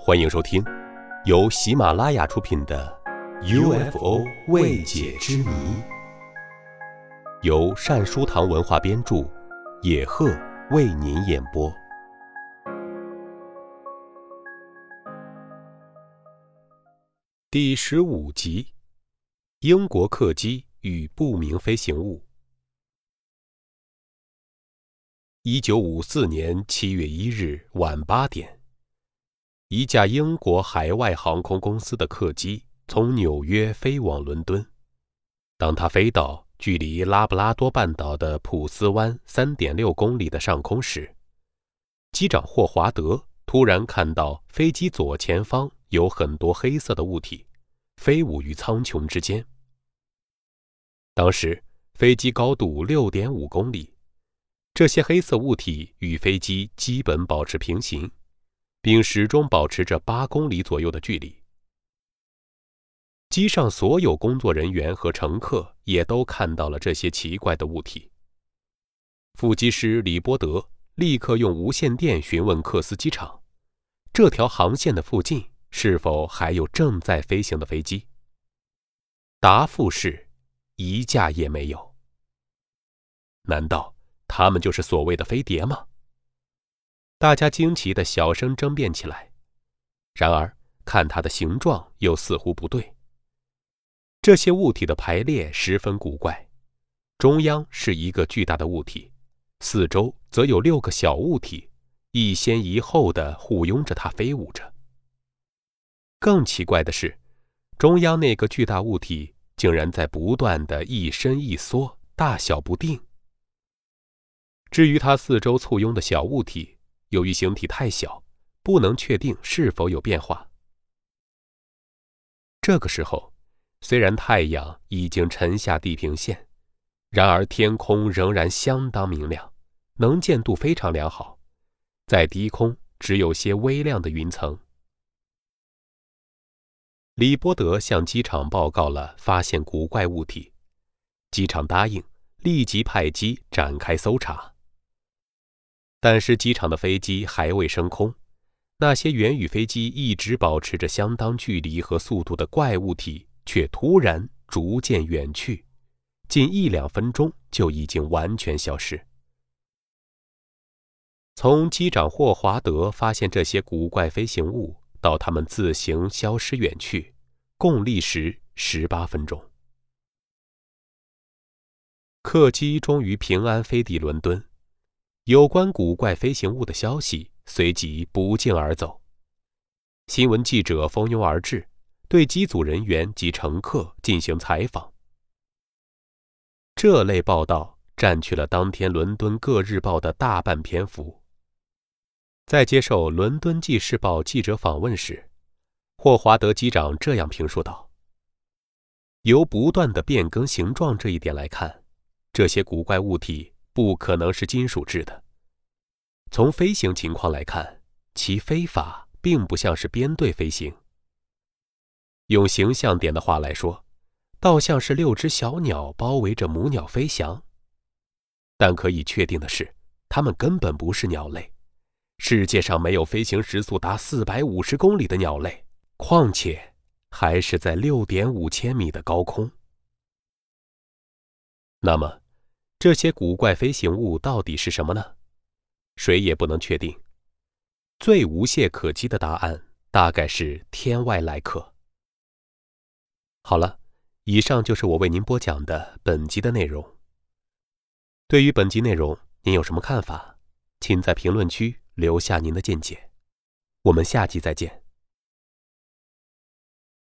欢迎收听，由喜马拉雅出品的《UFO 未解之谜》，由善书堂文化编著，野鹤为您演播。第十五集：英国客机与不明飞行物。一九五四年七月一日晚八点。一架英国海外航空公司的客机从纽约飞往伦敦。当它飞到距离拉布拉多半岛的普斯湾三点六公里的上空时，机长霍华德突然看到飞机左前方有很多黑色的物体飞舞于苍穹之间。当时飞机高度六点五公里，这些黑色物体与飞机基本保持平行。并始终保持着八公里左右的距离。机上所有工作人员和乘客也都看到了这些奇怪的物体。副机师李波德立刻用无线电询问克斯机场，这条航线的附近是否还有正在飞行的飞机。答复是，一架也没有。难道他们就是所谓的飞碟吗？大家惊奇的小声争辩起来，然而看它的形状又似乎不对。这些物体的排列十分古怪，中央是一个巨大的物体，四周则有六个小物体，一先一后的护拥着它飞舞着。更奇怪的是，中央那个巨大物体竟然在不断的一伸一缩，大小不定。至于它四周簇拥的小物体，由于形体太小，不能确定是否有变化。这个时候，虽然太阳已经沉下地平线，然而天空仍然相当明亮，能见度非常良好，在低空只有些微亮的云层。李波德向机场报告了发现古怪物体，机场答应立即派机展开搜查。但是机场的飞机还未升空，那些原与飞机一直保持着相当距离和速度的怪物体却突然逐渐远去，仅一两分钟就已经完全消失。从机长霍华德发现这些古怪飞行物到他们自行消失远去，共历时十八分钟。客机终于平安飞抵伦敦。有关古怪飞行物的消息随即不胫而走，新闻记者蜂拥而至，对机组人员及乘客进行采访。这类报道占据了当天伦敦各日报的大半篇幅。在接受《伦敦纪事报》记者访问时，霍华德机长这样评述道：“由不断的变更形状这一点来看，这些古怪物体。”不可能是金属制的。从飞行情况来看，其飞法并不像是编队飞行。用形象点的话来说，倒像是六只小鸟包围着母鸟飞翔。但可以确定的是，它们根本不是鸟类。世界上没有飞行时速达四百五十公里的鸟类，况且还是在六点五千米的高空。那么？这些古怪飞行物到底是什么呢？谁也不能确定。最无懈可击的答案大概是天外来客。好了，以上就是我为您播讲的本集的内容。对于本集内容，您有什么看法？请在评论区留下您的见解。我们下集再见。